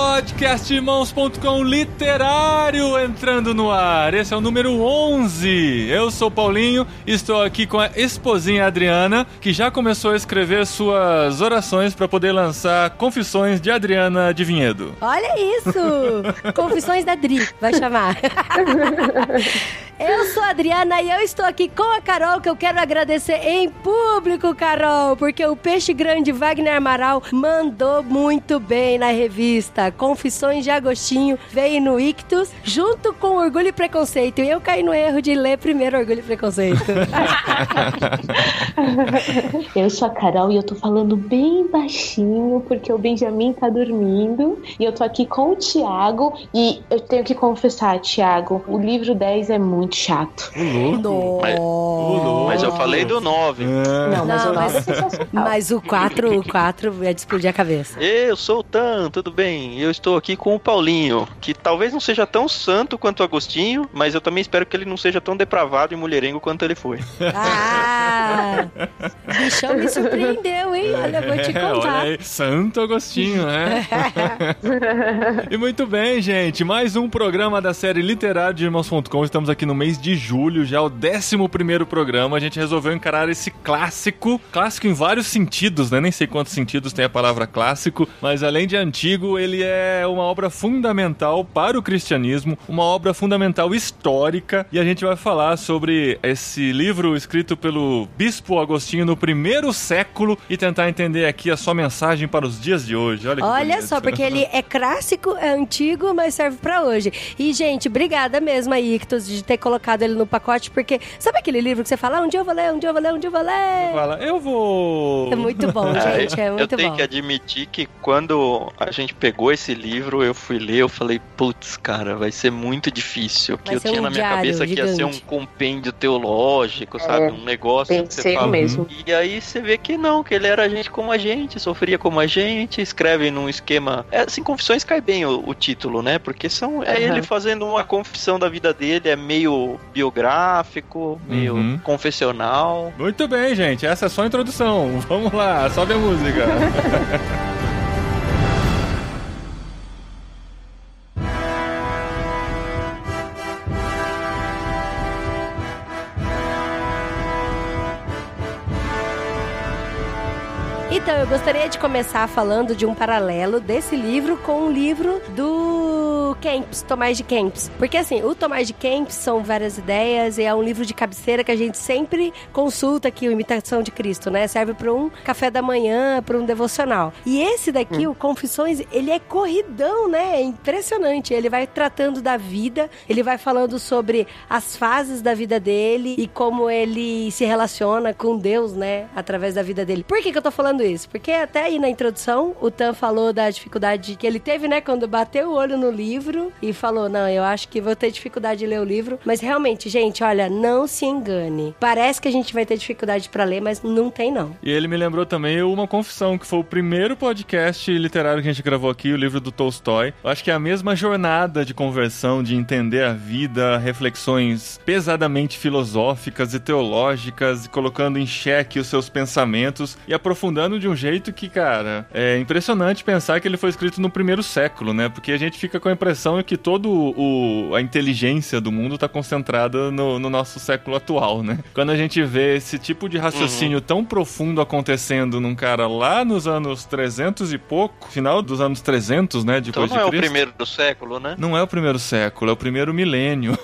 Podcastirmãos.com literário entrando no ar. Esse é o número 11. Eu sou Paulinho, estou aqui com a esposinha Adriana, que já começou a escrever suas orações para poder lançar Confissões de Adriana de Vinhedo. Olha isso! Confissões da Dri, vai chamar. Eu sou a Adriana e eu estou aqui com a Carol, que eu quero agradecer em público, Carol, porque o peixe grande Wagner Amaral mandou muito bem na revista. Confissões de Agostinho veio no Ictus, junto com Orgulho e Preconceito. E eu caí no erro de ler primeiro Orgulho e Preconceito. Eu sou a Carol e eu tô falando bem baixinho porque o Benjamin tá dormindo. E eu tô aqui com o Thiago. E eu tenho que confessar, Thiago, o livro 10 é muito chato. Nossa. Mas eu falei do 9. Não, mas Não, o 9 mas- é sensacional. Mas o 4, o 4 é de explodir a cabeça. Eu sou o Tan, tudo bem? Eu estou aqui com o Paulinho, que talvez não seja tão santo quanto o Agostinho, mas eu também espero que ele não seja tão depravado e mulherengo quanto ele foi. Ah! O bichão me surpreendeu, hein? Olha, vou te É, olha contar. aí, Santo Agostinho, né? e muito bem, gente. Mais um programa da série Literário de Irmãos.com. Estamos aqui no mês de julho, já o 11 primeiro programa. A gente resolveu encarar esse clássico. Clássico em vários sentidos, né? Nem sei quantos sentidos tem a palavra clássico, mas além de antigo, ele é uma obra fundamental para o cristianismo, uma obra fundamental histórica. E a gente vai falar sobre esse livro escrito pelo Bispo Agostinho no primeiro século e tentar entender aqui a sua mensagem para os dias de hoje. Olha, que Olha só, porque ele é clássico, é antigo, mas serve pra hoje. E, gente, obrigada mesmo aí, Ictus, de ter colocado ele no pacote, porque sabe aquele livro que você fala, ah, um dia eu vou ler, um dia eu vou ler, um dia eu vou ler? Fala, eu vou. É muito bom, gente, é eu muito tenho bom. que admitir que quando a gente pegou esse livro, eu fui ler, eu falei, putz, cara, vai ser muito difícil. Que Vai eu ser tinha um na minha cabeça que ia ser um gigante. compêndio teológico, sabe? Um negócio que você Pensei fala. mesmo. E aí você vê que não, que ele era gente como a gente, sofria como a gente, escreve num esquema. É, assim, confissões cai bem o, o título, né? Porque são é Aham. ele fazendo uma confissão da vida dele, é meio biográfico, meio Uhum. confessional. Muito bem, gente. Essa é só a introdução. Vamos lá, sobe a música. Então, eu gostaria de começar falando de um paralelo desse livro com o livro do Kempis, Tomás de Kempis. Porque, assim, o Tomás de Kempis são várias ideias e é um livro de cabeceira que a gente sempre consulta aqui, o Imitação de Cristo, né? Serve para um café da manhã, para um devocional. E esse daqui, o Confissões, ele é corridão, né? É impressionante. Ele vai tratando da vida, ele vai falando sobre as fases da vida dele e como ele se relaciona com Deus, né? Através da vida dele. Por que, que eu tô falando isso? Porque até aí na introdução, o Tan falou da dificuldade que ele teve, né? Quando bateu o olho no livro e falou: Não, eu acho que vou ter dificuldade de ler o livro. Mas realmente, gente, olha, não se engane. Parece que a gente vai ter dificuldade pra ler, mas não tem, não. E ele me lembrou também uma confissão, que foi o primeiro podcast literário que a gente gravou aqui, o livro do Tolstói. Eu acho que é a mesma jornada de conversão, de entender a vida, reflexões pesadamente filosóficas e teológicas, colocando em xeque os seus pensamentos e aprofundando de um jeito que, cara, é impressionante pensar que ele foi escrito no primeiro século, né? Porque a gente fica com a impressão que toda a inteligência do mundo está concentrada no, no nosso século atual, né? Quando a gente vê esse tipo de raciocínio tão profundo acontecendo num cara lá nos anos 300 e pouco, final dos anos 300, né? Então Depois não é de o Cristo. primeiro do século, né? Não é o primeiro século, é o primeiro milênio.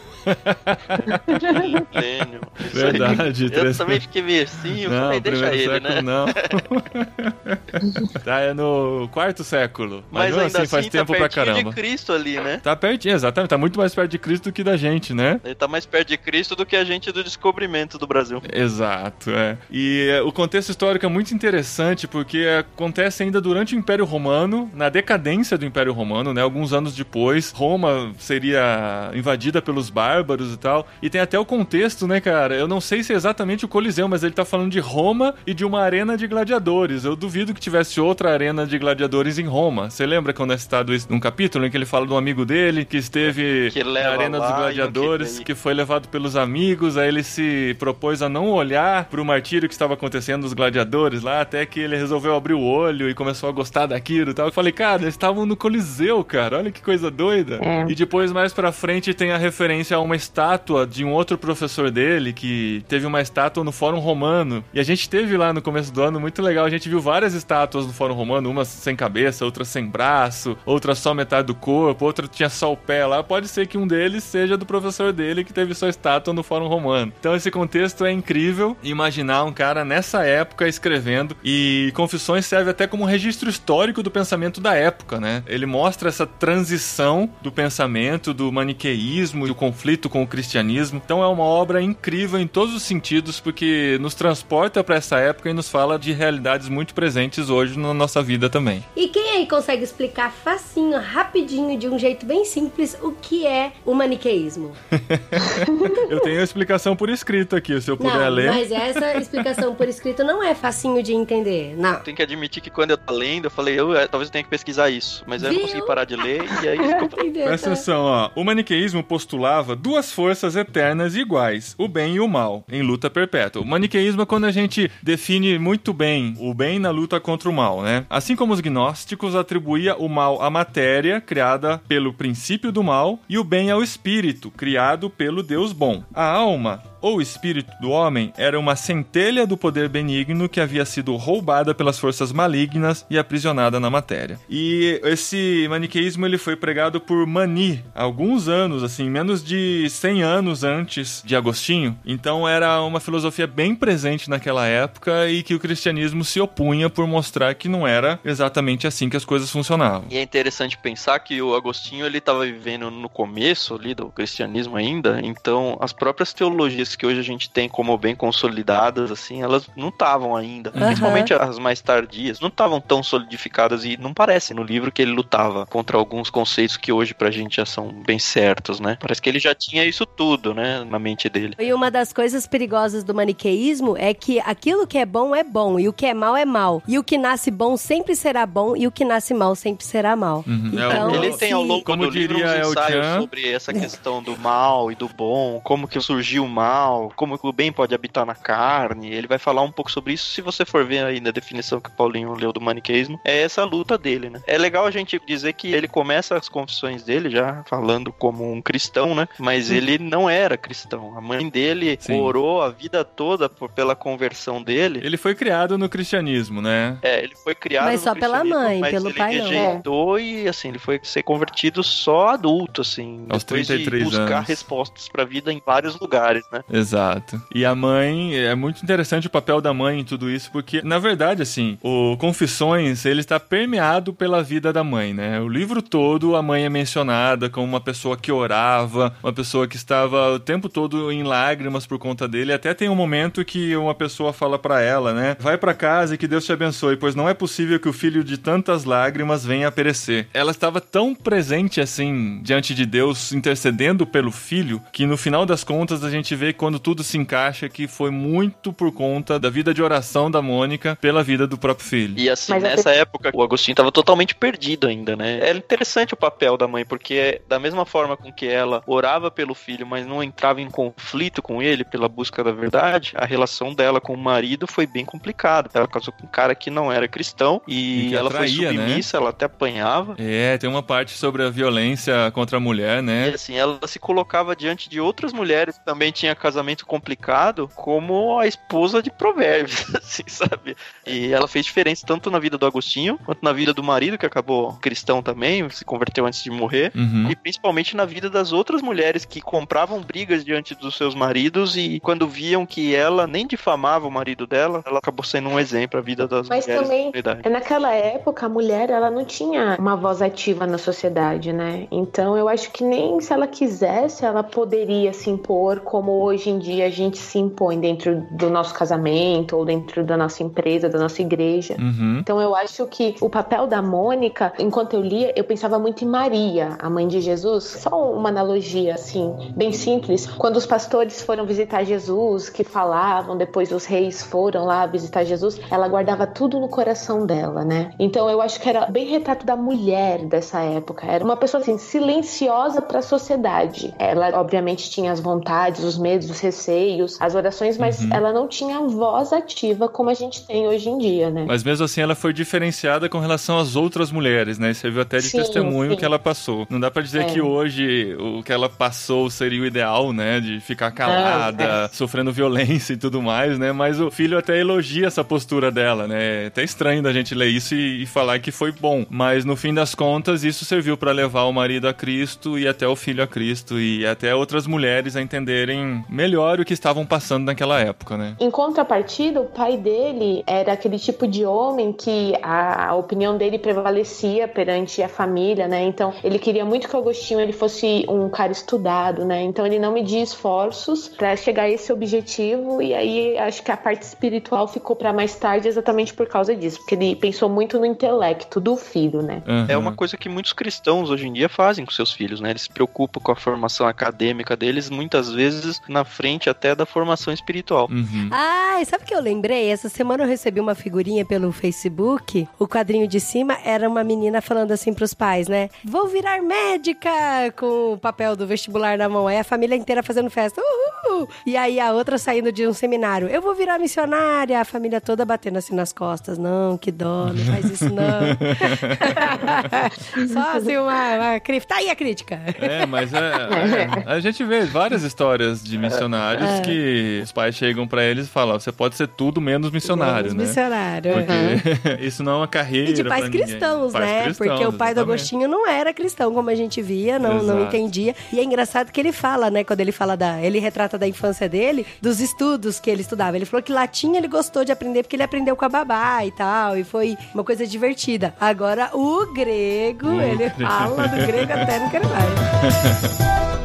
Milênio. Verdade. Eu três- também fiquei meio assim, eu Não, falei, deixa ele, século né? não. tá, é no quarto século. Mas, Mas ainda assim, faz assim, tempo tá pra pertinho caramba. de Cristo ali, né? Tá pertinho, exatamente. Tá muito mais perto de Cristo do que da gente, né? Ele tá mais perto de Cristo do que a gente do descobrimento do Brasil. Exato, é. E é, o contexto histórico é muito interessante porque acontece ainda durante o Império Romano, na decadência do Império Romano, né? Alguns anos depois, Roma seria invadida pelos bárbaros bárbaros e tal. E tem até o contexto, né, cara? Eu não sei se é exatamente o Coliseu, mas ele tá falando de Roma e de uma arena de gladiadores. Eu duvido que tivesse outra arena de gladiadores em Roma. Você lembra quando é citado isso num capítulo em que ele fala de um amigo dele que esteve Que na arena dos gladiadores, que foi levado pelos amigos, aí ele se propôs a não olhar pro martírio que estava acontecendo dos gladiadores lá, até que ele resolveu abrir o olho e começou a gostar daquilo e tal. Eu falei, cara, eles estavam no Coliseu, cara, olha que coisa doida. É. E depois, mais pra frente, tem a referência a uma estátua de um outro professor dele, que teve uma estátua no Fórum Romano. E a gente teve lá no começo do ano, muito legal, a gente viu várias estátuas no Fórum Romano, umas sem cabeça, outras sem braço, outra só metade do corpo, outra tinha só o pé lá. Pode ser que um deles seja do professor dele que teve sua estátua no Fórum Romano. Então esse contexto é incrível. Imaginar um cara nessa época escrevendo e Confissões serve até como registro histórico do pensamento da época, né? Ele mostra essa transição do pensamento, do maniqueísmo, do conflito com o cristianismo. Então é uma obra incrível em todos os sentidos porque nos transporta para essa época e nos fala de realidades muito presentes hoje na nossa vida também. E quem aí consegue explicar facinho, rapidinho, de um jeito bem simples, o que é o maniqueísmo? Eu tenho a explicação por escrito aqui, se eu puder não, ler. mas essa explicação por escrito não é facinho de entender. Não. Tem que admitir que quando eu tava lendo, eu falei, eu, é, talvez eu tenha que pesquisar isso. Mas aí eu não Viu? consegui parar de ler e aí ficou? Presta Tá? atenção, ó. O maniqueísmo postulava duas forças eternas e iguais, o bem e o mal, em luta perpétua. O maniqueísmo é quando a gente define muito bem o bem na luta contra o mal, né? Assim como os gnósticos atribuía o mal à matéria, criada pelo princípio do mal, e o bem ao espírito, criado pelo Deus bom. A alma ou espírito do homem era uma centelha do poder benigno que havia sido roubada pelas forças malignas e aprisionada na matéria. E esse maniqueísmo ele foi pregado por Mani alguns anos, assim, menos de 100 anos antes de Agostinho. Então era uma filosofia bem presente naquela época e que o cristianismo se opunha por mostrar que não era exatamente assim que as coisas funcionavam. E é interessante pensar que o Agostinho ele estava vivendo no começo ali do cristianismo ainda, então as próprias teologias que hoje a gente tem como bem consolidadas, assim, elas não estavam ainda. Aham. Principalmente as mais tardias, não estavam tão solidificadas e não parece no livro que ele lutava contra alguns conceitos que hoje pra gente já são bem certos, né? Parece que ele já tinha isso tudo, né, na mente dele. E uma das coisas perigosas do maniqueísmo é que aquilo que é bom é bom e o que é mal é mal. E o que nasce bom sempre será bom e o que nasce mal sempre será mal. Uhum. É, Então, ele tem ao longo como do livro diria uns El ensaios Chan- sobre essa questão do mal e do bom, como que surgiu o mal, como que o bem pode habitar na carne. Ele vai falar um pouco sobre isso. Se você for ver aí na definição que o Paulinho leu do maniqueísmo, é essa luta dele, né? É legal a gente dizer que ele começa as confissões dele já falando como um cristão, né? Mas ele não era cristão. A mãe dele Sim. orou a vida toda por, pela conversão dele. Ele foi criado no cristianismo, né? É, ele foi criado Mas no só pela mãe, mas pelo ele pai não. rejeitou e assim, ele foi ser convertido só adulto, assim, Aos depois 33 de buscar anos. respostas pra vida em vários lugares, né? Exato. E a mãe, é muito interessante o papel da mãe em tudo isso, porque, na verdade, assim, o Confissões, ele está permeado pela vida da mãe, né? O livro todo, a mãe é mencionada como uma pessoa que orava, uma pessoa que estava o tempo todo em lágrimas por conta dele. Até tem um momento que uma pessoa fala pra ela, né? Vai pra casa e que Deus te abençoe, pois não é possível que o filho de tantas lágrimas venha a perecer. Ela estava tão presente, assim, diante de Deus, intercedendo pelo filho, que no final das contas a gente vê quando tudo se encaixa que foi muito por conta da vida de oração da Mônica pela vida do próprio filho. E assim, Mas nessa época, o Agostinho estava totalmente perdido ainda, né? É interessante o papel da mãe, porque da mesma forma com que ela orava pelo filho, mas não entrava em conflito com ele pela busca da verdade, a relação dela com o marido foi bem complicada. Ela casou com um cara que não era cristão e, E ela atraía, foi né? submissa, ela até apanhava. É, tem uma parte sobre a violência contra a mulher, E né? assim, ela se colocava diante de outras mulheres que também tinha casamento complicado, como a esposa de provérbios, assim, sabe? E ela fez diferença tanto na vida do Agostinho, quanto na vida do marido, que acabou cristão também, se converteu antes de morrer. Uhum. E principalmente na vida das outras mulheres que compravam brigas diante dos seus maridos e quando viam que ela nem difamava o marido dela, ela acabou sendo um exemplo a vida das Mas mulheres também- da comunidade. Naquela época, a mulher ela não tinha uma voz ativa na sociedade, né? Então eu acho que nem se ela quisesse, ela poderia se impor como hoje em dia a gente se impõe dentro do nosso casamento ou dentro da nossa empresa, da nossa igreja. Uhum. Então eu acho que o papel da Mônica, enquanto eu lia, eu pensava muito em Maria, a mãe de Jesus. Só uma analogia assim, bem simples. Quando os pastores foram visitar Jesus, que falavam, depois os reis foram lá visitar Jesus, ela guardava tudo no coração dela, né? Então eu acho que era bem retrato da mulher dessa época. Era uma pessoa assim silenciosa para a sociedade. Ela obviamente tinha as vontades, os medos, os receios, as orações, mas Uhum. ela não tinha voz ativa como a gente tem hoje em dia, né? Mas mesmo assim ela foi diferenciada com relação às outras mulheres, né? Você viu até de Sim, testemunho sim. que ela passou. Não dá pra dizer É. que hoje o que ela passou seria o ideal, né? De ficar calada, é. sofrendo violência e tudo mais, né? Mas o filho até elogia essa postura dela, né? É até estranho da gente ler isso e, e falar que foi bom. Mas no fim das contas, isso serviu pra levar o marido a Cristo e até o filho a Cristo e até outras mulheres a entenderem melhor o que estavam passando naquela época, né? Em contrapartida, o pai dele era aquele tipo de homem que a, opinião dele prevalecia perante a família, né? Então, ele queria muito que o Agostinho ele fosse um cara estudado, né? Então, ele não media esforços para chegar a esse objetivo e aí acho que a parte espiritual ficou para mais tarde exatamente por causa disso, porque ele pensou muito no intelecto do filho, né? É Uhum. uma coisa que muitos cristãos hoje em dia fazem com seus filhos, né? Eles se preocupam com a formação acadêmica deles, muitas vezes na frente até da formação espiritual. Uhum. Ah, sabe o que eu lembrei? Essa semana eu recebi uma figurinha pelo Facebook. O quadrinho de cima era uma menina falando assim pros pais, né? Vou virar médica com o papel do vestibular na mão. Aí a família inteira fazendo festa. Uhul! E aí a outra saindo de um seminário. Eu vou virar missionária. A família toda batendo assim nas costas. Não, que dó, não faz isso não. Só assim uma, uma crítica. Tá aí a crítica. É, mas é, é, a gente vê várias histórias de missionários É. que os pais chegam pra eles e falam: você pode ser tudo menos missionário, né? Missionário. Porque isso não é uma carreira. E de pais cristãos, Pais né? cristãos, Porque o pai do exatamente. Agostinho não era cristão, como a gente via, não, não entendia. E é engraçado que ele fala, né? Quando ele fala da. Ele retrata da infância dele, dos estudos que ele estudava. Ele falou que latim ele gostou de aprender porque ele aprendeu com a babá e tal. E foi uma coisa divertida. Agora, o grego, O ele grego. fala do grego até não quero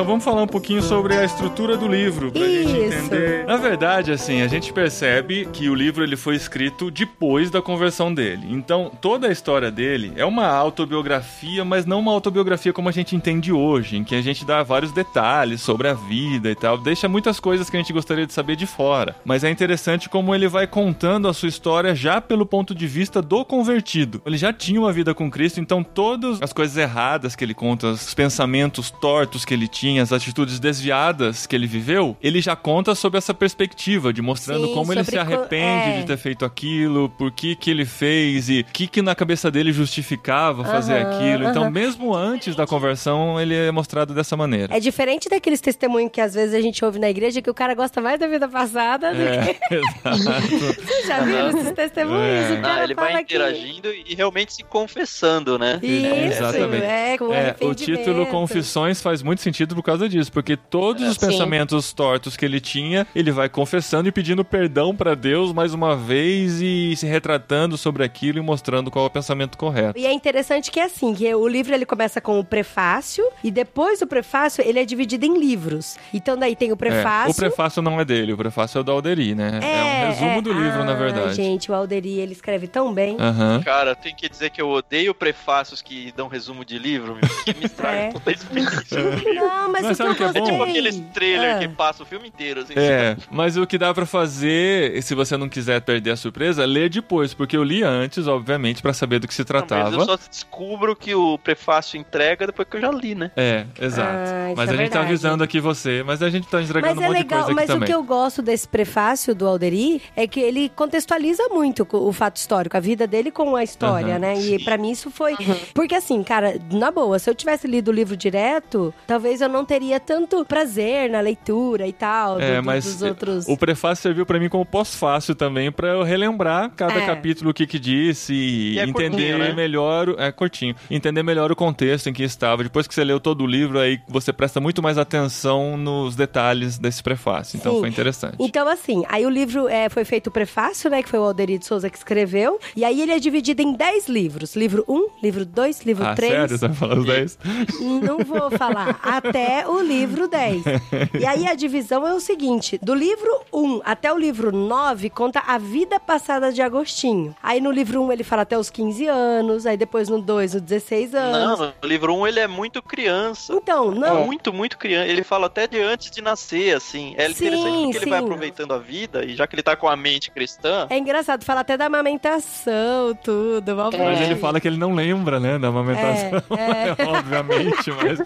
então vamos falar um pouquinho sobre a estrutura do livro, pra gente Isso. entender. Na verdade, assim, a gente percebe que o livro ele foi escrito depois da conversão dele. Então, toda a história dele é uma autobiografia, mas não uma autobiografia como a gente entende hoje, em que a gente dá vários detalhes sobre a vida e tal, deixa muitas coisas que a gente gostaria de saber de fora. Mas é interessante como ele vai contando a sua história já pelo ponto de vista do convertido. Ele já tinha uma vida com Cristo, então todas as coisas erradas que ele conta, os pensamentos tortos que ele tinha, as atitudes desviadas que ele viveu, ele já conta sob essa perspectiva, de mostrando Sim, como ele sobre se co- arrepende é. de ter feito aquilo, por que que ele fez e o que que na cabeça dele justificava fazer Aham, aquilo. Então, aham. mesmo antes da conversão, ele é mostrado dessa maneira. É diferente daqueles testemunhos que às vezes a gente ouve na igreja que o cara gosta mais da vida passada do É, que. exato. Você já viu esses testemunhos? É. O cara Ah, ele fala vai que- interagindo e realmente se confessando, né? Isso, Exatamente. é, com É, o título Confissões faz muito sentido por causa disso, porque todos os Sim. pensamentos tortos que ele tinha, ele vai confessando e pedindo perdão pra Deus mais uma vez e se retratando sobre aquilo e mostrando qual é o pensamento correto. E é interessante que é assim, que o livro ele começa com o prefácio e depois do prefácio ele é dividido em livros. Então daí tem o É, prefácio. o prefácio não é dele, o prefácio é o da Alderi, né? É, um resumo é. do livro, na Ah, verdade. Gente, o Alderi, ele escreve tão bem. Aham. Cara, tem que dizer que eu odeio prefácios que dão resumo de livro, meu, que me estragam É. toda a experiência. Não, mas, Mas o sabe o que eu é bom? gostei... Tipo aqueles trailer Ah. que passa o filme inteiro, assim. É, mas o que dá pra fazer, se você não quiser perder a surpresa, lê depois, porque eu li antes, obviamente, pra saber do que se Não, mas tratava. eu só descubro que o prefácio entrega depois que eu já li, né? É, exato. Ah, mas é a gente tá verdade. avisando aqui você, mas a gente tá entregando Mas um é monte de legal, coisa aqui mas o também. que eu gosto desse prefácio do Alderi é que ele contextualiza muito o o fato histórico, a vida dele com a história, Aham. né? E pra mim isso foi. Porque assim, cara, na boa, se eu tivesse lido o livro direto, talvez eu não teria tanto prazer na leitura e tal, É, do- mas dos outros. o prefácio serviu pra mim como pós-fácil também, pra eu relembrar cada É. capítulo o que que disse e, E é entender curtinho, né? melhor, o- é curtinho, entender melhor o contexto em que estava. Depois que você leu todo o livro, aí você presta muito mais atenção nos detalhes desse prefácio. Então Sim. foi interessante. Então, assim, aí o livro é, foi feito o prefácio, né? Que foi o Alderir de Souza que escreveu. E aí ele é dividido em 10 livros. Livro 1, livro 2, livro ah, 3. sério? Você vai falar os 10? Não vou falar. Até o livro 10. E aí a divisão é o seguinte: do livro 1 até o livro 9 conta a vida passada de Agostinho. Aí no livro 1 ele fala até os 15 anos, aí depois no 2, os 16 anos. Não, no livro 1 ele é muito criança. Então, não. Muito, muito criança. Ele fala até de antes de nascer, assim. É Sim, interessante porque ele vai sim. aproveitando a vida e já que ele tá com a mente cristã, É engraçado, fala até da amamentação, tudo. mó É. Mas ele fala que ele não lembra, né, da amamentação, É, obviamente, mas,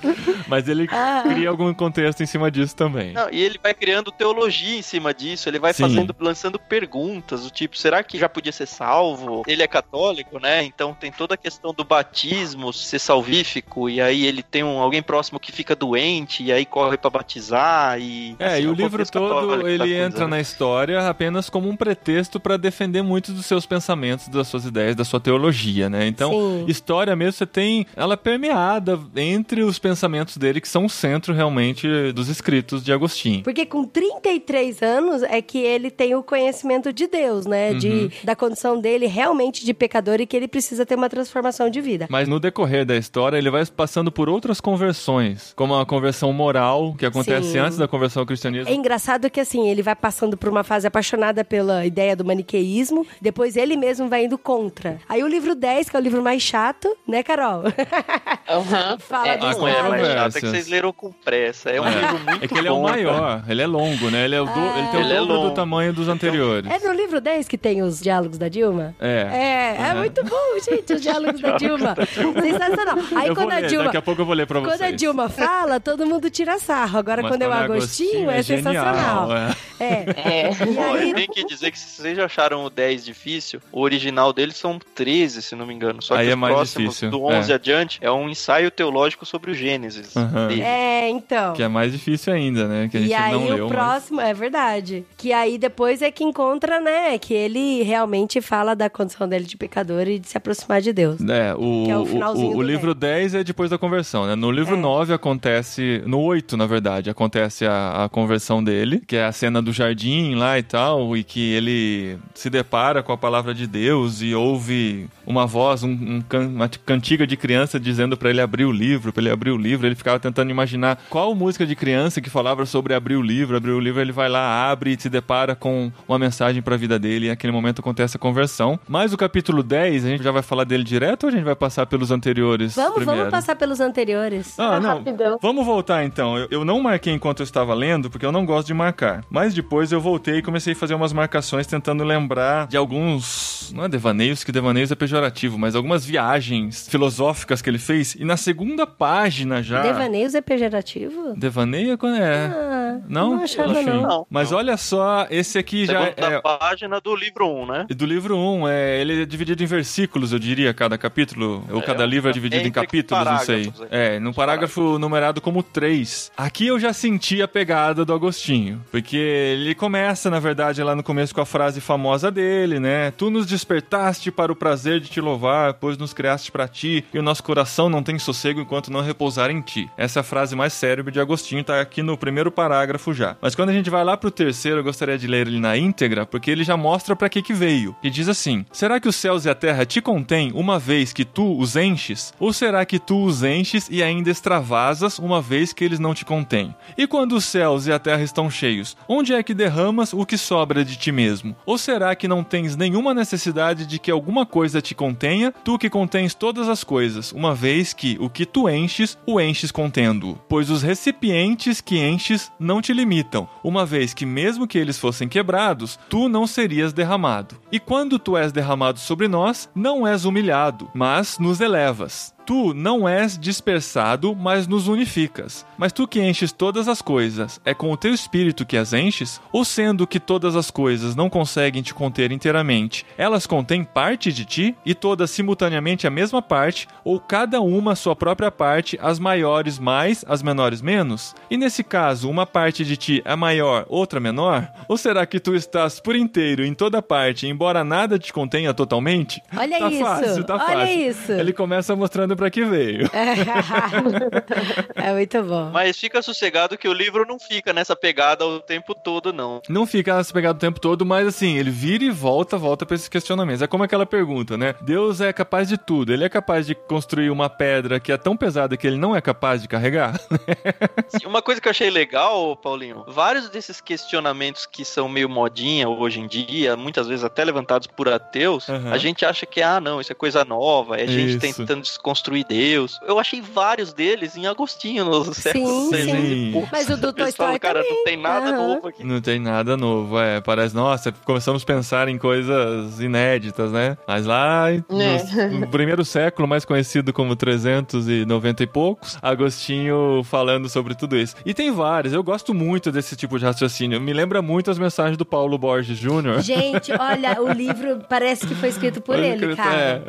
mas ele Ah. cria algum contexto em cima disso também. Não, e ele vai criando teologia em cima disso, ele vai Sim. fazendo, lançando perguntas, do tipo, será que já podia ser salvo? Ele é católico, né? Então tem toda a questão do batismo ser salvífico, e aí ele tem um, alguém próximo que fica doente, e aí corre pra batizar, e... É, assim, e o é um livro todo ele coisa, entra né? na história apenas como um pretexto pra defender muitos dos seus pensamentos, das suas ideias, da sua teologia, né? Então, Sim. história mesmo você tem ela é permeada entre os pensamentos dele que são o centro realmente dos escritos de Agostinho. Porque com 33 anos é que ele tem o conhecimento de Deus, né? Uhum. De, da condição dele realmente de pecador e que ele precisa ter uma transformação de vida. Mas no decorrer da história, ele vai passando por outras conversões, como a conversão moral, que acontece Sim. antes da conversão ao cristianismo. É engraçado que assim, ele vai passando por uma fase apaixonada pela ideia do maniqueísmo, depois ele mesmo vai indo contra. Aí o livro 10, que é o livro mais chato, né, Carol? Aham. Fala É, do Não é mais chato, é que vocês leram com pressa. É um É. livro muito É que ele é o bom, cara. maior, ele é longo, né? Ele, é o do- ele tem Ele é o dobro do longo. tamanho dos anteriores. É no livro 10 que tem os diálogos da Dilma? É. É, é Uhum. muito bom, gente, os diálogos da Dilma. Sensacional. Aí eu quando a ler, Dilma. daqui a pouco eu vou ler pra vocês. Quando a Dilma fala, todo mundo tira sarro. Agora, Mas quando é o Agostinho, é, genial, sensacional. é. É. É. E Ó, aí, eu tenho que dizer que se vocês já acharam o 10 difícil, o original deles são 13, se não me engano. Só que Aí os é mais próximos, difícil, do 11 é. adiante, é um ensaio teológico sobre o Gênesis. Aham. dele. É, então. Que é mais difícil ainda, né? Que a gente E aí não leu, o mas... próximo, é verdade. Que aí depois é que encontra, né? Que ele realmente fala da condição dele de pecador e de se aproximar de Deus. É, o, é o o- o, livro 10 é depois da conversão, né? No livro É. 9 acontece, no 8, na verdade, acontece a, a conversão dele, que é a cena do jardim lá e tal, e que ele se depara com a palavra de Deus e ouve uma voz, um, um can- uma cantiga de criança dizendo pra ele abrir o livro, pra ele abrir o livro. Ele ficava tentando imaginar qual música de criança que falava sobre abrir o livro, abrir o livro, ele vai lá, abre e se depara com uma mensagem pra vida dele, e naquele momento acontece a conversão. Mas o capítulo 10, a gente já vai falar dele direto ou a gente vai passar pelos anteriores Vamos, primeiro? vamos passar pelos anteriores. Ah, não. Rapidão. Vamos voltar então. Eu, eu não marquei enquanto eu estava lendo, porque eu não gosto de marcar. Mas depois eu voltei e comecei a fazer umas marcações tentando lembrar de alguns. Não é devaneios, que devaneios é pejorativo, mas algumas viagens filosóficas que ele fez. E na segunda página já. Devaneios é pejorativo? Devaneio é quando é. Ah, Não? não achava Enfim. não. Não. Mas olha só, esse aqui já Segunda é. página do livro 1, né? Do livro 1, é, ele é dividido em versículos, eu diria, cada capítulo. Ou É, cada livro é dividido em capítulos, não sei. parágrafos, É, no parágrafo numerado como 3. Aqui eu já senti a pegada do Agostinho. Porque ele começa, na verdade, lá no começo com a frase famosa dele, né? Tu nos despertaste para o prazer de te louvar, pois nos criaste para ti, e o nosso coração não tem sossego enquanto não repousar em ti. Essa é a frase mais célebre de Agostinho, tá aqui no primeiro parágrafo já. Mas quando a gente vai lá pro terceiro, eu gostaria de ler ele na íntegra, porque ele já mostra para que que veio. E diz assim: Será que os céus e a terra te contêm uma vez que tu os enches? Ou será que tu os enches e ainda extravasas uma vez que eles não te contêm? E quando os céus e a terra estão cheios, onde é que derramas o que sobra de ti mesmo? Ou será que não tens nenhuma necessidade de que alguma coisa te contenha, tu que contens todas as coisas, uma vez que o que tu enches, o enches contendo? Pois os recipientes que enches não te limitam, uma vez que mesmo que eles fossem quebrados, tu não serias derramado. E quando tu és derramado sobre nós, não és humilhado, mas nos elevas. Tu não és dispersado, mas nos unificas. Mas tu que enches todas as coisas, é com o teu espírito que as enches? Ou sendo que todas as coisas não conseguem te conter inteiramente, elas contêm parte de ti e todas simultaneamente a mesma parte, ou cada uma a sua própria parte, as maiores mais, as menores menos? E nesse caso, uma parte de ti é maior, outra menor? Ou será que tu estás por inteiro em toda parte, embora nada te contenha totalmente? Olha tá isso. Fácil, tá Olha fácil. isso. Ele começa mostrando pra que veio. é muito bom. Mas fica sossegado que o livro não fica nessa pegada o tempo todo, não. Não fica nessa pegada o tempo todo, mas assim, ele vira e volta, volta pra esses questionamentos. É como aquela pergunta, né? Deus é capaz de tudo. Ele é capaz de construir uma pedra que é tão pesada que ele não é capaz de carregar? Sim, Uma coisa que eu achei legal, Paulinho, vários desses questionamentos que são meio modinha hoje em dia, muitas vezes até levantados por ateus, Aham. a gente acha que, ah, não, isso é coisa nova, é gente Isso. tentando desconstruir Deus. Eu achei vários deles em Agostinho nos séculos sim. 300 Sim. e. Mas o do Tolstói cara, também. não tem nada Aham. novo aqui. Não tem nada novo, é. Parece, nossa, começamos a pensar em coisas inéditas, né? Mas lá É. no, no primeiro século, mais conhecido como 390 e poucos, Agostinho falando sobre tudo isso. E tem vários, eu gosto muito desse tipo de raciocínio. Me lembra muito as mensagens do Paulo Borges Jr. Gente, olha, o livro parece que foi escrito por Pode ele, cara.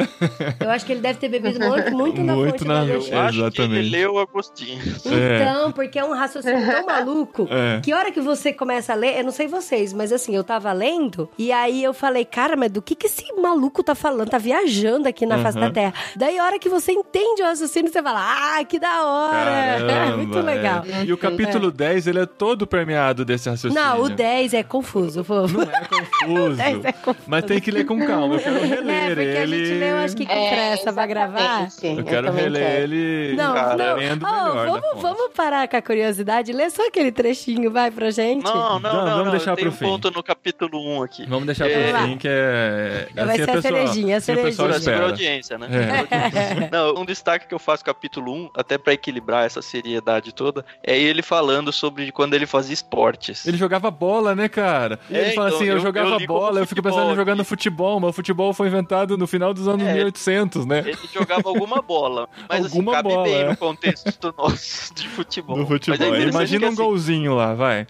é. Eu acho que ele deve ter bebido muito, muito na Muito fonte na- do Eu Agostinho. acho que Exatamente. ele leu Agostinho. É. Então, porque é um raciocínio tão maluco É. que hora que você começa a ler, eu não sei vocês, mas assim, eu tava lendo e aí eu falei, cara, mas do que que esse maluco tá falando? Tá viajando aqui na face Aham. da Terra. Daí, a hora que você entende o raciocínio, você fala, ah, que da hora! Caramba, Muito legal. é. E o capítulo 10, ele é todo permeado desse raciocínio. Não, o 10 é confuso, fofo. Não é confuso. 10 é confuso. Mas tem que ler com calma. Eu quero É, reler porque a ele. gente leu, acho que com É, pressa pra gravar. Exatamente. Eu quero também reler quero. ele Não, Cara, não. Oh, melhor. vamos, vamos parar com a curiosidade. Lê só aquele trechinho, vai, pra gente. Não, não, Não, não, vamos não. deixar eu pro um fim. ponto no capítulo 1 aqui. Vamos deixar É. pro fim, que é. Vai assim ser a pessoa- cerejinha, a assim cerejinha. Segura a audiência, né? É. Não, um destaque que eu faço no capítulo 1, até pra equilibrar essa seriedade toda, é ele falando sobre quando ele fazia esportes. Ele jogava bola, né, cara? E É, ele fala então, assim: eu, eu- jogava eu bola, eu fico pensando em no futebol, mas o futebol foi inventado no final dos anos É. 1800, né? Ele jogava alguma bola, mas Alguma assim, cabe bola, bem é. no contexto do nosso de futebol. Do é futebol. Imagina um assim, golzinho lá, vai.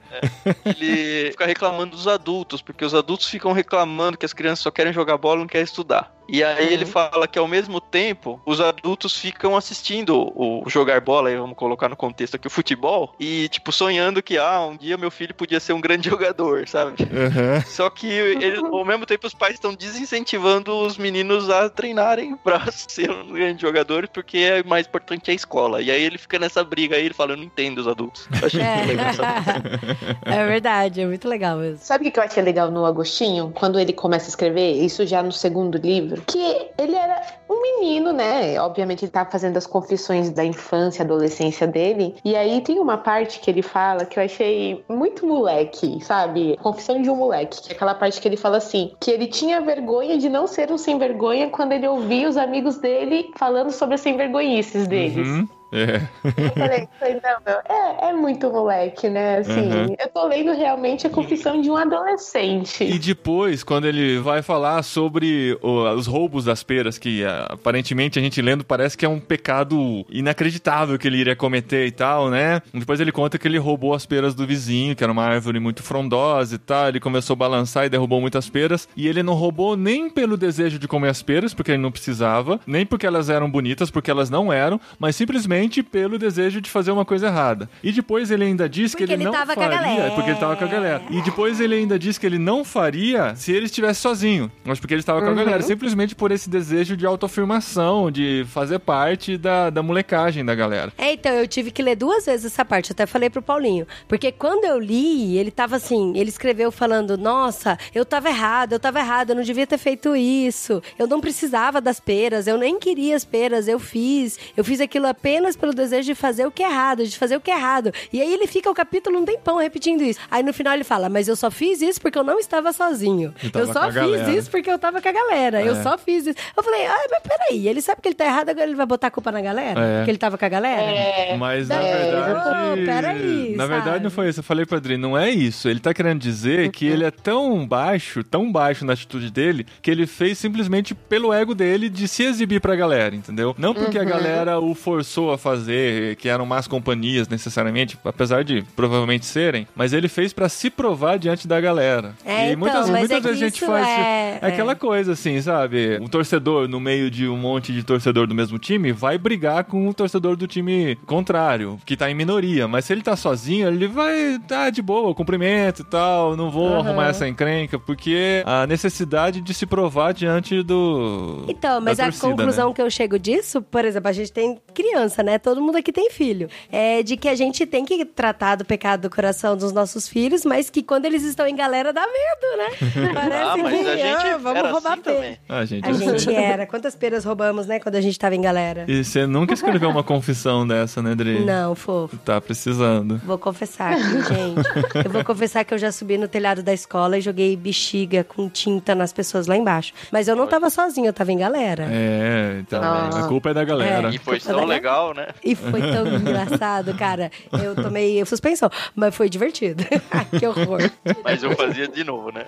Ele fica reclamando dos adultos, porque os adultos ficam reclamando que as crianças só querem jogar bola e não querem estudar. E aí Uhum. ele fala que ao mesmo tempo os adultos ficam assistindo o jogar bola, aí vamos colocar no contexto aqui o futebol, e tipo sonhando que ah, um dia meu filho podia ser um grande jogador, sabe? Aham. Só que ele, ao mesmo tempo os pais estão desincentivando os meninos a treinarem pra ser um grande jogador, porque é mais importante a escola. E aí ele fica nessa briga aí, ele fala, eu não entendo os adultos. Eu achei muito legal essa É. é verdade, é muito legal mesmo. Sabe o que que eu achei legal no Agostinho? Quando ele começa a escrever, isso já no segundo livro, que ele era um menino, né? Obviamente ele tá fazendo as confissões da infância, adolescência dele. E aí tem uma parte que ele fala que eu achei muito moleque, sabe? Confissão de um moleque, que é aquela parte que ele fala assim, que ele tinha vergonha de não ser um sem vergonha quando ele ouvia os amigos dele falando sobre as sem vergonhices deles. Uhum. É. Eu falei, falei, não, meu, é, é muito moleque, né? Assim, Uhum. eu tô lendo realmente a confissão de um E adolescente. depois, quando ele vai falar sobre o- os roubos das peras, que ah, aparentemente a gente lendo parece que é um pecado inacreditável que ele iria cometer e tal, né? Depois ele conta que ele roubou as peras do vizinho, que era uma árvore muito frondosa e tal. Ele começou a balançar e derrubou muitas peras. E ele não roubou nem pelo desejo de comer as peras, porque ele não precisava, nem porque elas eram bonitas, porque elas não eram, mas simplesmente pelo desejo de fazer uma coisa errada. E depois ele ainda diz que Porque ele, ele não faria, porque ele tava com a galera. E depois ele ainda diz que ele não faria se ele estivesse sozinho. Mas porque ele estava com a galera. Simplesmente por esse desejo de autoafirmação, de fazer parte da, da molecagem da galera. É, então, eu tive que ler duas vezes essa parte, até falei pro Paulinho. Porque quando eu li, ele tava assim, ele escreveu falando, nossa, eu tava errado, eu tava errado, eu não devia ter feito isso. Eu não precisava das peras, eu nem queria as peras, eu fiz. Eu fiz aquilo apenas apenas pelo desejo de fazer o que é errado, de fazer o que é errado. E aí ele fica o capítulo um tempão repetindo isso. Aí no final ele fala, mas eu só fiz isso porque eu não estava sozinho. Eu Eu só fiz galera." isso porque eu tava com a galera. Eu É. só fiz isso. Eu falei, ah, mas peraí, ele sabe que ele tá errado, agora ele vai botar a culpa na galera? É. Que ele tava com a galera? É, Mas na É, verdade. ô, peraí, na verdade, sabe? não foi isso. Eu falei pro Adri, não é isso. Ele tá querendo dizer que ele é tão baixo, tão baixo na atitude dele, que ele fez simplesmente pelo ego dele de se exibir pra galera, entendeu? Não porque a galera o forçou a fazer, que eram más companhias necessariamente, apesar de provavelmente serem, mas ele fez pra se provar diante da galera. É, e então, muitas, muitas é vezes a gente faz é- é aquela coisa assim, sabe? Um torcedor no meio de um monte de torcedor do mesmo time vai brigar com o torcedor do time contrário, que tá em minoria. Mas se ele tá sozinho, ele vai tá de boa, cumprimento e tal, não vou arrumar essa encrenca, porque a necessidade de se provar diante do. Então, mas da a torcida, conclusão né? que eu chego disso, por exemplo, a gente tem criança, né? Todo mundo aqui tem filho. É de que a gente tem que tratar do pecado do coração dos nossos filhos, mas que quando eles estão em galera dá medo, né? Parece Ah, mas que a gente ah, vamos era roubar assim pera. também. Ah, gente. A gente era. Quantas peras roubamos, né? Quando a gente tava em galera. E você nunca escreveu uma confissão dessa, né, Dri? Não, fofo. Tá precisando. Vou confessar aqui, gente. Eu vou confessar que eu já subi no telhado da escola e joguei bexiga com tinta nas pessoas lá embaixo. Mas eu não tava sozinha, eu tava em galera. É, então. Ah. A culpa é da galera. E foi tão legal, né? E foi tão engraçado, cara. Eu tomei suspensão, mas foi divertido. Ai, que horror. Mas eu fazia de novo, né?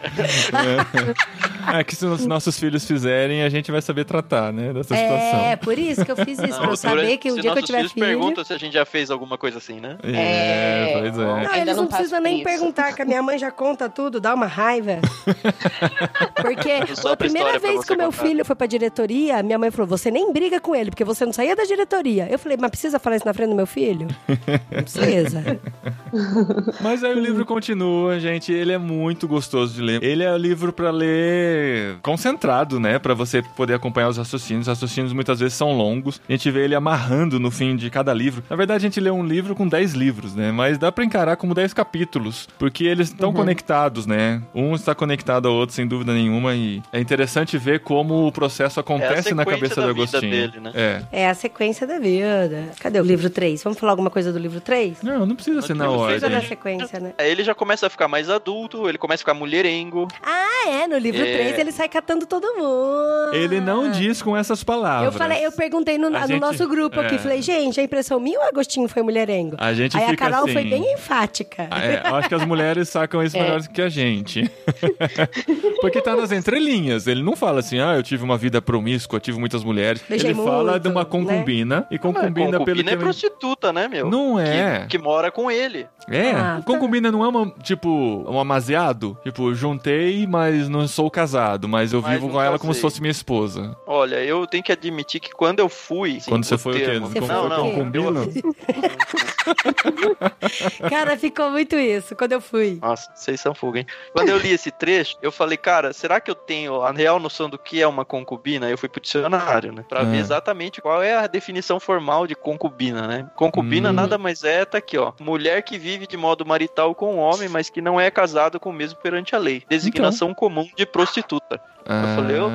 É que se os nossos filhos fizerem, a gente vai saber tratar, né, dessa É, situação. por isso que eu fiz isso, pra eu Não, saber que o dia que eu tiver filhos filho. perguntam se a gente já fez alguma coisa assim, né? É, É. pois Não, é. Ainda eles não, não precisam nem isso. perguntar, que a minha mãe já conta tudo, dá uma raiva. Porque a primeira vez que o meu contar. filho foi pra diretoria, minha mãe falou: você nem briga com ele, porque você não saía da diretoria. Eu falei, mas precisa falar isso na frente do meu filho? Não precisa. Mas aí o livro continua, gente. Ele é muito gostoso de ler. Ele é o livro pra ler concentrado, né? Pra você poder acompanhar os raciocínios. Os raciocínios muitas vezes são longos. A gente vê ele amarrando no fim de cada livro. Na verdade, a gente lê um livro com 10 livros, né? Mas dá pra encarar como 10 capítulos, porque eles estão conectados, né? Um está conectado ao outro, sem dúvida nenhuma. E é interessante ver como o processo acontece na sequência cabeça da do Agostinho. dele, né? É. É a sequência da vida. Cadê o livro 3? Vamos falar alguma coisa do livro 3? Não, não precisa ser na ordem. Precisa sequência, né? Ele já começa a ficar mais adulto, ele começa a ficar mulherengo. Ah, é, no livro É. 3 ele sai catando todo mundo. Ele não diz com essas palavras. Eu falei, eu perguntei no, no gente- nosso grupo aqui, é. falei, gente, a impressão minha ou o Agostinho foi mulherengo? A gente Aí a Carol assim... foi bem enfática. Ah, É, eu acho que as mulheres sacam isso É. melhor do que a gente. Porque tá nas entrelinhas. Ele não fala assim, ah, eu tive uma vida promíscua, tive muitas mulheres. Beijei ele fala muito, de uma né? concubina. E concubina, Concubina pelo que é eu- prostituta, né, meu? Não é. Que, que mora com ele. É, Ah, tá. concubina não é uma, tipo, um amaziado. Tipo, juntei, mas não sou casado. Mas eu Mas vivo com ela como se fosse minha esposa. Olha, eu tenho que admitir que quando eu fui. Quando você foi o quê? Você Não, não. quê? concubino? Cara, ficou muito isso quando eu fui. Nossa, vocês são fuga, hein? Quando eu li esse trecho, eu falei, cara, será que eu tenho a real noção do que é uma concubina? Eu fui pro dicionário, né? Pra Ah. ver exatamente qual é a definição formal de concubina, né? Concubina Hum. nada mais é, tá aqui, ó. Mulher que vive de modo marital com o homem, mas que não é casado com o mesmo perante a lei. Designação comum de prostituta. Ah, falei, eu-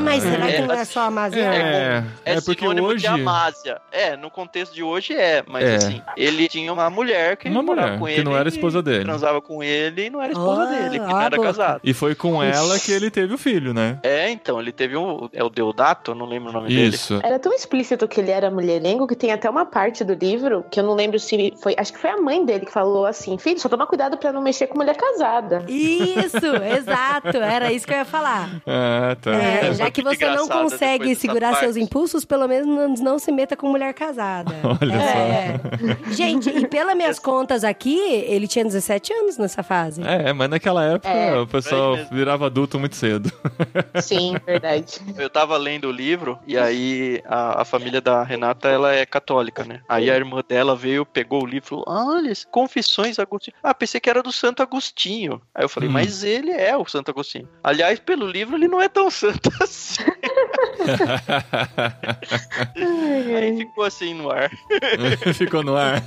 Mas será que É, não é só a Mazia? É, É, é porque sinônimo hoje... de amásia. É, no contexto de hoje é, mas É. assim, ele tinha uma mulher que Uma mulher, com que ele não era esposa dele. Transava com ele e não era esposa Ah, dele, que não era boca. casado. E foi com ela que ele teve o filho, né? É, então, ele teve um. É o Deodato, eu não lembro o nome dele. Isso. Era tão explícito que ele era mulherengo que tem até uma parte do livro que eu não lembro se foi. Acho que foi a mãe dele que falou assim: Filho, só toma cuidado pra não mexer com mulher casada. Isso, exato. Era isso que eu ia falar. Ah, tá. É, É, já foi que você não consegue segurar seus impulsos, pelo menos não, não se meta com mulher casada. Olha É. Gente, e pelas minhas contas aqui, ele tinha 17 anos nessa fase. É, mas naquela época É, o pessoal virava adulto muito cedo. Sim, verdade. Eu tava lendo o livro e aí a, a família da Renata, ela é católica, né? Aí a irmã dela veio, pegou o livro e falou, olha, Confissões Agostinho. Ah, pensei que era do Santo Agostinho. Aí eu falei, Hum. mas ele é o Santo Agostinho. Aliás, pelo livro ele não é tão santo assim. Aí ficou assim no ar. Ficou no ar.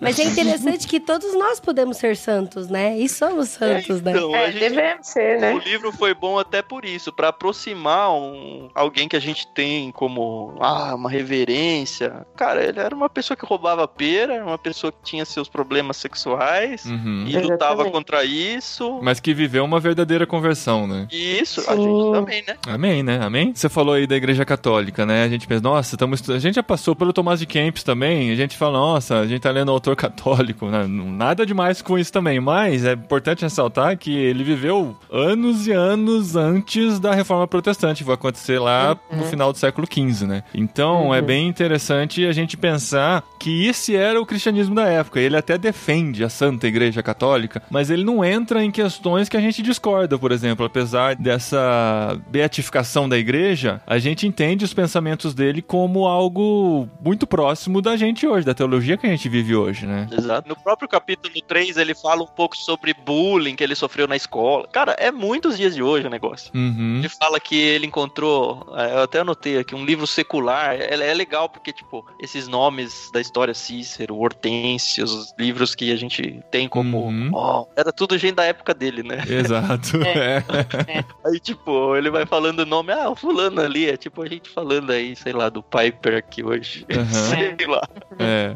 Mas é interessante que todos nós podemos ser santos, né? E somos santos, né? Então, a É, gente- devemos ser, O né? livro foi bom até por isso, pra aproximar um, alguém que a gente tem como ah, uma reverência. Cara, ele era uma pessoa que roubava pera, uma pessoa que tinha seus problemas sexuais Uhum. e lutava Exatamente. contra isso. Mas que viveu uma verdadeira conversão, né? E isso, a Sim. gente também, né? Amém, né? Amém? Você falou aí da igreja católica, né? A gente pensa, nossa, estamos a gente já passou pelo Tomás de Kempis também. A gente fala, nossa, a gente tá lendo autor católico, né? Nada demais com isso também. Mas é importante ressaltar que ele viveu anos e anos antes da reforma protestante, que vai acontecer lá no final do século XV, né? Então é bem interessante a gente pensar que esse era o cristianismo da época. Ele até defende a Santa Igreja Católica, mas ele não entra em questões que a gente discorda, por exemplo, apesar dessa beatificação da igreja, a gente entende os pensamentos dele como algo muito próximo da gente hoje, da teologia que a gente vive hoje, né? Exato. No próprio capítulo 3, ele fala um pouco sobre bullying que ele sofreu na escola. Cara, é muitos dias de hoje o negócio. Uhum. Ele fala que ele encontrou, é, eu até anotei aqui, um livro secular. É, é legal porque, tipo, esses nomes da história Cícero, Hortêncio, os livros que a gente tem como. Uhum. ó, era tudo gente da época dele, né? Exato. É. Aí, tipo, ele vai falando o nome, ah, o fulano ali, é tipo a gente falando aí, sei lá, do Piper aqui hoje. Uhum. sei lá. É.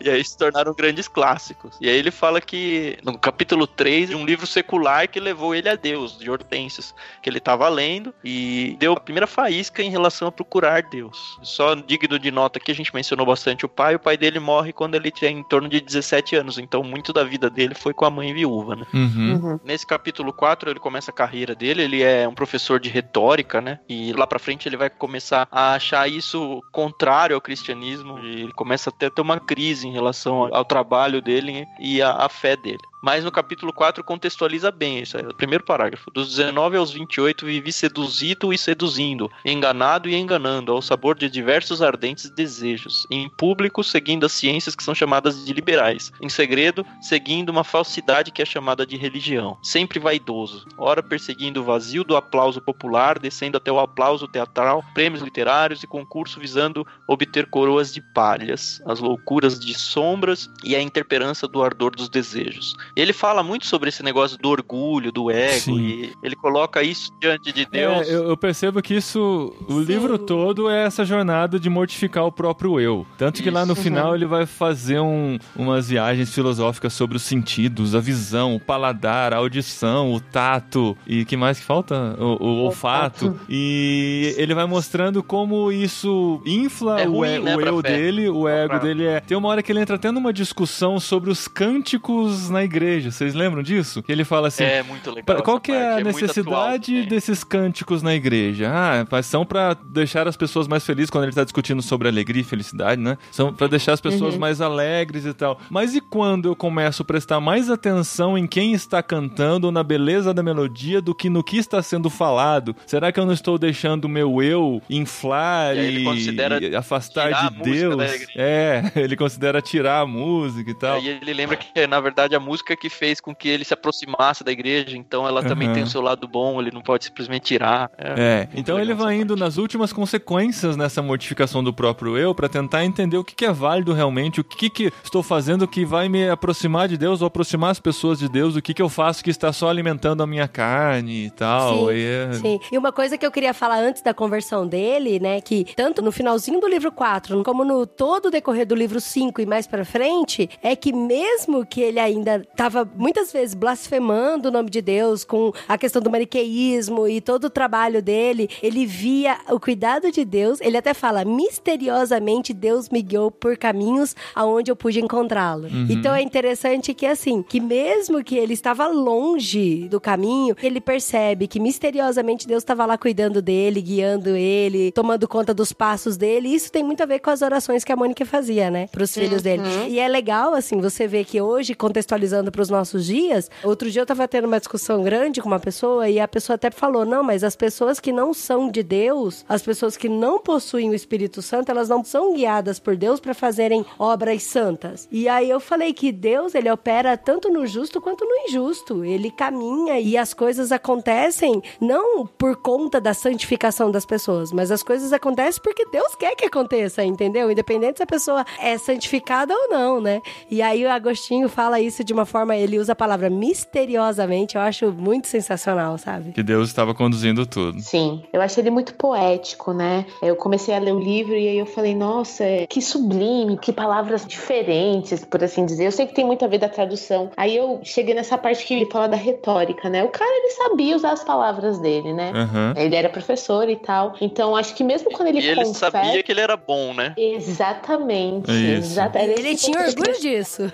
E aí se tornaram grandes clássicos. E aí ele fala que, no capítulo 3, de um livro secular que levou ele a Deus, de Hortêncios, que ele estava lendo e deu a primeira faísca em relação a procurar Deus. Só digno de nota que a gente mencionou bastante o pai, o pai dele morre quando ele tem em torno de 17 anos, então muito da vida dele foi com a mãe viúva, né? Uhum. Uhum. Nesse capítulo 4, ele começa a carreira dele, ele é um professor de retórica, né? E lá pra frente ele vai começar a achar isso contrário ao cristianismo, e ele começa até a ter uma crise em relação ao, trabalho dele e à fé dele. Mas no capítulo 4 contextualiza bem isso, é o primeiro parágrafo. Dos 19 aos 28 vivi seduzido e seduzindo, enganado e enganando, ao sabor de diversos ardentes desejos, em público seguindo as ciências que são chamadas de liberais, em segredo seguindo uma falsidade que é chamada de religião, sempre vaidoso, ora perseguindo o vazio do aplauso popular, descendo até o aplauso teatral, prêmios literários e concurso visando obter coroas de palhas, as loucuras de sombras e a interperança do ardor dos desejos. Ele fala muito sobre esse negócio do orgulho, do ego, Sim. e ele coloca isso diante de Deus. É, eu, eu percebo que isso, o Sim. livro todo é essa jornada de mortificar o próprio eu. Tanto que lá no final ele vai fazer um- umas viagens filosóficas sobre os sentidos, a visão, o paladar, a audição, o tato e que mais que falta? O, o olfato. Olfato. E ele vai mostrando como isso infla É o, ruim, e- né, o eu fé. dele, o ego pra- dele é. Tem uma hora que ele entra até numa discussão sobre os cânticos na igreja. Vocês lembram disso? Que ele fala assim: É muito legal. Qual que é a muito necessidade atual, né? desses cânticos na igreja? Ah, mas são pra deixar as pessoas mais felizes quando ele tá discutindo sobre alegria e felicidade, né? São pra deixar as pessoas Uhum. mais alegres e tal. Mas e quando eu começo a prestar mais atenção em quem está cantando ou na beleza da melodia do que no que está sendo falado? Será que eu não estou deixando o meu eu inflar E e, considera e afastar de Deus? igreja. É, ele considera tirar a música e tal. Aí ele lembra que, na verdade, a música que fez com que ele se aproximasse da igreja, então ela também Aham. tem o seu lado bom, ele não pode simplesmente tirar. É, então ele vai indo nas últimas consequências nessa mortificação do próprio eu pra tentar entender o que, que é válido realmente, o que, que estou fazendo que vai me aproximar de Deus ou aproximar as pessoas de Deus, o que, que eu faço que está só alimentando a minha carne e tal. Sim, e é- Sim. E uma coisa que eu queria falar antes da conversão dele, né, que tanto no finalzinho do livro 4, como no todo o decorrer do livro 5 e mais pra frente, é que mesmo que ele ainda tava muitas vezes blasfemando o nome de Deus com a questão do maniqueísmo e todo o trabalho dele, ele via o cuidado de Deus, ele até fala, misteriosamente Deus me guiou por caminhos aonde eu pude encontrá-lo. Então é interessante que assim, que mesmo que ele estava longe do caminho, ele percebe que misteriosamente Deus estava lá cuidando dele, guiando ele, tomando conta dos passos dele. E isso tem muito a ver com as orações que a Mônica fazia, né, para os filhos dele. E é legal assim, você vê que hoje contextualizando levando para os nossos dias. Outro dia eu tava tendo uma discussão grande com uma pessoa e a pessoa até falou: "Não, mas as pessoas que não são de Deus, as pessoas que não possuem o Espírito Santo, elas não são guiadas por Deus para fazerem obras santas". E aí eu falei que Deus, ele opera tanto no justo quanto no injusto. Ele caminha e as coisas acontecem não por conta da santificação das pessoas, mas as coisas acontecem porque Deus quer que aconteça, entendeu? Independente se a pessoa é santificada ou não, né? E aí o Agostinho fala isso de uma forma, ele usa a palavra misteriosamente, eu acho muito sensacional, sabe? Que Deus estava conduzindo tudo. Sim, eu achei ele muito poético, né? Eu comecei a ler o livro e aí eu falei, nossa, que sublime, que palavras diferentes, por assim dizer. Eu sei que tem muito a ver da tradução. Aí eu cheguei nessa parte que ele fala da retórica, né? O cara, ele sabia usar as palavras dele, né? Uhum. Ele era professor e tal. Então, acho que mesmo quando ele E ele confessa... sabia que ele era bom, né? Exatamente. Isso. exata- Ele tinha orgulho disso.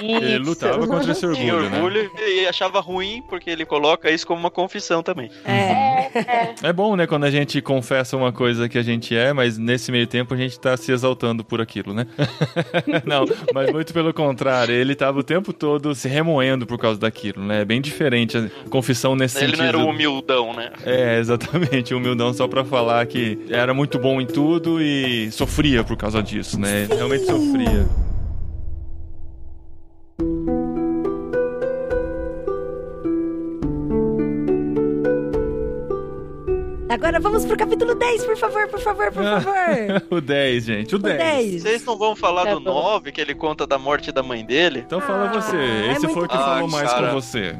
Ele Isso. lutava contra esse Tinha orgulho, né? orgulho e achava ruim porque ele coloca isso como uma confissão também. É. É bom, né, quando a gente confessa uma coisa que a gente é, mas nesse meio tempo a gente tá se exaltando por aquilo, né? Não, mas muito pelo contrário, ele tava o tempo todo se remoendo por causa daquilo, né? É bem diferente a confissão nesse Ele sentido. não era o humildão, né? É, exatamente, humildão só pra falar que era muito bom em tudo e sofria por causa disso, né? Realmente sofria. Agora vamos pro capítulo 10, por favor, por favor, por favor. o 10, gente, o 10. 10. Vocês não vão falar Tá do bom. 9, que ele conta da morte da mãe dele? Então fala Ah, você, é esse foi o que muito- falou Ah, mais cara. com você.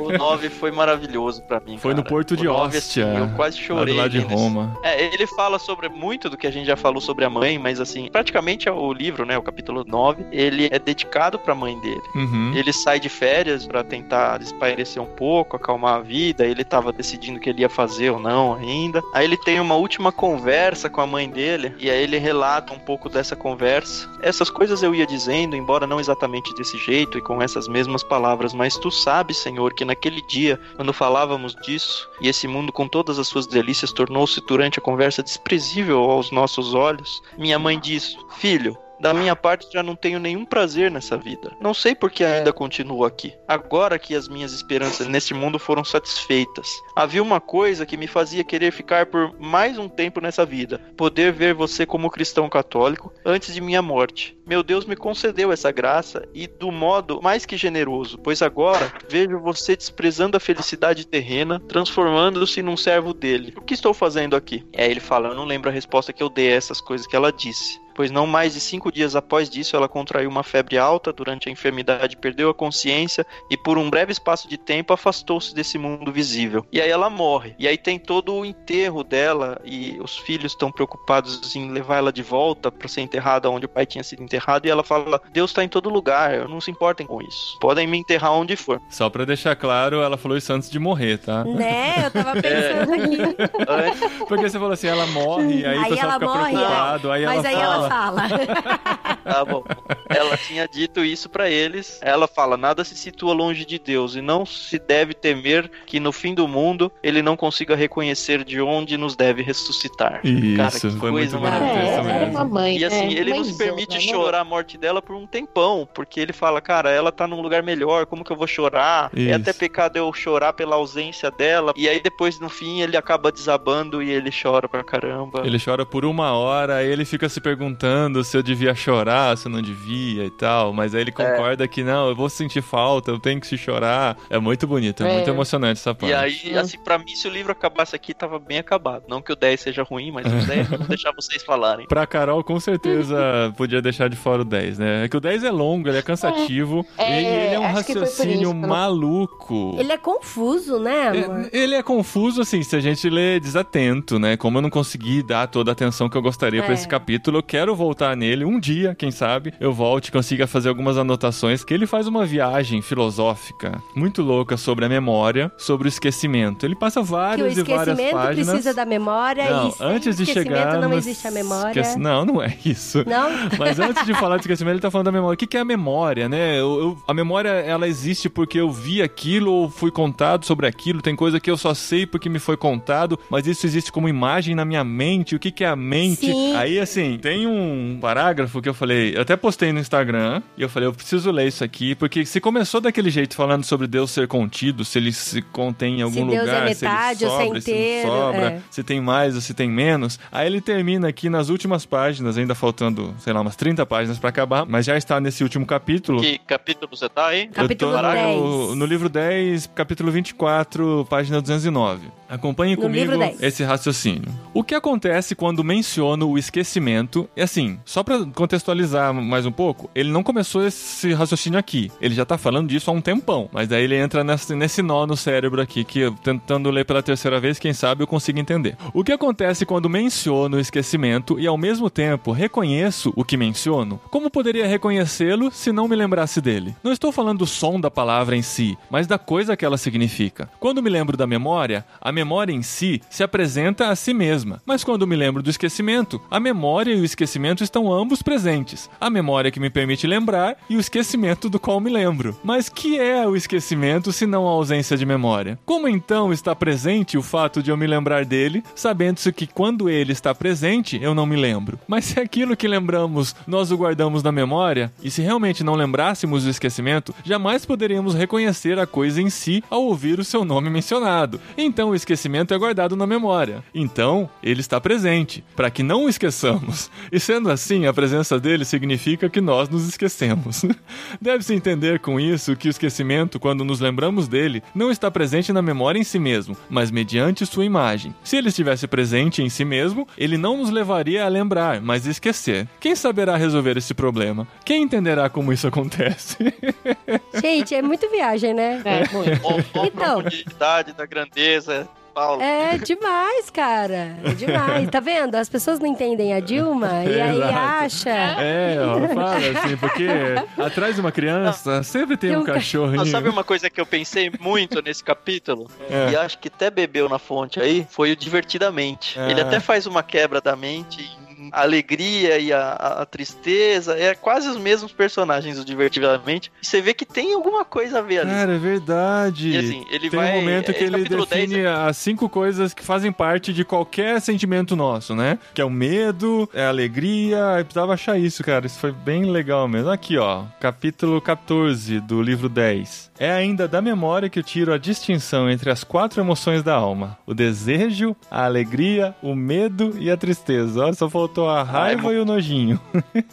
O 9 foi maravilhoso pra mim. Foi no cara. Porto de O 9, Ostia, assim, eu quase lá chorei. lado de Roma. É, ele fala sobre muito do que a gente já falou sobre a mãe, mas assim, praticamente o livro, né, o capítulo 9, ele é dedicado pra mãe dele. Uhum. Ele sai de férias pra tentar espairecer um pouco, acalmar a vida. Ele tava decidindo o que ele ia fazer ou não ainda. Aí ele tem uma última conversa com a mãe dele e aí ele relata um pouco dessa conversa. Essas coisas eu ia dizendo, embora não exatamente desse jeito e com essas mesmas palavras, mas tu sabes, Senhor, que naquele dia, quando falávamos disso, e esse mundo com todas as suas delícias tornou-se durante a conversa desprezível aos nossos olhos, minha mãe disse: Filho, da minha parte já não tenho nenhum prazer nessa vida. Não sei por que ainda continuo aqui. Agora que as minhas esperanças neste mundo foram satisfeitas. Havia uma coisa que me fazia querer ficar por mais um tempo nessa vida: poder ver você como cristão católico antes de minha morte. Meu Deus me concedeu essa graça e do modo mais que generoso, pois agora vejo você desprezando a felicidade terrena, transformando-se num servo dele. O que estou fazendo aqui? Aí ele fala: Eu não lembro a resposta que eu dei a essas coisas que ela disse pois não mais de cinco dias após disso ela contraiu uma febre alta, durante a enfermidade perdeu a consciência e por um breve espaço de tempo afastou-se desse mundo visível. E aí ela morre. E aí tem todo o enterro dela e os filhos estão preocupados em levar ela de volta para ser enterrada onde o pai tinha sido enterrado e ela fala: "Deus está em todo lugar, não se importem com isso. Podem me enterrar onde for". Só pra deixar claro, ela falou isso antes de morrer, tá? Né? Eu tava pensando aqui. Antes, Porque você falou assim, ela morre, aí, o Aí pessoal ela fica morre, preocupado, aí Mas ela aí fala. ela fala. Tá bom. Ela tinha dito isso pra eles. Ela fala: nada se situa longe de Deus e não se deve temer que no fim do mundo ele não consiga reconhecer de onde nos deve ressuscitar. Isso, Cara, que foi coisa muito bonito É, mesmo. uma mãe. E assim, né? ele não se Mãezona, permite né? chorar a morte dela por um tempão, porque ele fala, cara, ela tá num lugar melhor, como que eu vou chorar? Isso. É até pecado eu chorar pela ausência dela. E aí depois, no fim, ele acaba desabando e ele chora pra caramba. Ele chora por uma hora, aí ele fica se perguntando se eu devia chorar, se eu não devia e tal. Mas aí ele concorda que não, eu vou sentir falta, eu tenho que se chorar. É muito bonito, é, É. muito emocionante essa parte. E aí, assim, pra mim, se o livro acabasse aqui, tava bem acabado. Não que o 10 seja ruim, mas o 10 eu vou deixar vocês falarem. Pra Carol, com certeza podia deixar de fora o 10, né? É que o 10 é longo, ele é cansativo, É, e ele é um raciocínio isso, maluco. Ele é confuso, né, amor? É, Ele é confuso, assim, se a gente lê desatento, né? Como eu não consegui dar toda a atenção que eu gostaria pra É. esse capítulo, eu quero voltar nele um dia, quem sabe, eu volte e consiga fazer algumas anotações, que ele faz uma viagem filosófica muito louca sobre a memória, sobre o esquecimento. Ele passa o várias e várias esquecimento páginas. precisa da memória Não, e antes de esquecimento chegar não no existe a memória. esquece- Não, não é isso. Não? Mas antes de falar de esquecimento, ele tá falando da memória. O que, que é a memória, né? Eu- eu- a memória, ela existe porque eu vi aquilo ou fui contado sobre aquilo. Tem coisa que eu só sei porque me foi contado, mas isso existe como imagem na minha mente. O que, que é a mente? Sim. Aí, assim, tem um, um parágrafo que eu falei, eu até postei no Instagram, e eu falei, eu preciso ler isso aqui, porque se começou daquele jeito falando sobre Deus ser contido, se ele se contém em algum Se Deus é lugar, metade se ele ou se é sobra, se inteiro, não sobra, é. se tem mais ou se tem menos. Aí ele termina aqui nas últimas páginas, ainda faltando, sei lá, umas 30 páginas pra acabar, mas já está nesse último capítulo. Que capítulo você tá aí? Capítulo eu tô 10. no, no livro 10, capítulo 24, página 209. Acompanhe No comigo livro 10. esse raciocínio. O que acontece quando menciono o esquecimento? É assim, só pra contextualizar mais um pouco, ele não começou esse raciocínio aqui. Ele já tá falando disso há um tempão. Mas daí ele entra nesse, nesse nó no cérebro aqui, que eu, tentando ler pela terceira vez, quem sabe eu consigo entender. O que acontece quando menciono o esquecimento e ao mesmo tempo reconheço o que menciono? Como poderia reconhecê-lo se não me lembrasse dele? Não estou falando do som da palavra em si, mas da coisa que ela significa. Quando me lembro da memória, a memória em si se apresenta a si mesma. Mas quando me lembro do esquecimento, a memória e o esquecimento estão ambos presentes. A memória que me permite lembrar e o esquecimento do qual me lembro. Mas que é o esquecimento se não a ausência de memória? Como então está presente o fato de eu me lembrar dele, sabendo-se que quando ele está presente, eu não me lembro? Mas se aquilo que lembramos nós o guardamos na memória, e se realmente não lembrássemos do esquecimento, jamais poderíamos reconhecer a coisa em si ao ouvir o seu nome mencionado. Então o esquecimento é guardado na memória. Então ele está presente, para que não o esqueçamos. E sendo assim, a presença dele significa que nós nos esquecemos. Deve-se entender com isso que o esquecimento, quando nos lembramos dele, não está presente na memória em si mesmo, mas mediante sua imagem. Se ele estivesse presente em si mesmo, ele não nos levaria a lembrar, mas a esquecer. Quem saberá resolver esse problema? Quem entenderá como isso acontece? Gente, é muito viagem, né? É, muito. Então. profundidade da grandeza, Paulo. É demais, cara. É demais. Tá vendo? As pessoas não entendem a Dilma e aí acha. É, ó, fala assim, porque atrás de uma criança sempre tem Tem um um ca- cachorrinho. Ah, sabe uma coisa que eu pensei muito nesse capítulo? É. E acho que até bebeu na fonte aí, foi o divertidamente. É. Ele até faz uma quebra da mente em a alegria e a, a- tristeza. É quase os mesmos personagens do divertidamente. Você vê que tem alguma coisa a ver ali. Cara, é verdade. E assim, ele Tem vai. um momento que é, ele define 10, as cinco coisas que fazem parte de qualquer sentimento nosso, né? Que é o medo, é a alegria. Eu precisava achar isso, cara. Isso foi bem legal mesmo. Aqui, ó. Capítulo 14 do livro 10. É ainda da memória que eu tiro a distinção entre as quatro emoções da alma: o desejo, a alegria, o medo e a tristeza. Ó, só faltou a raiva e o nojinho.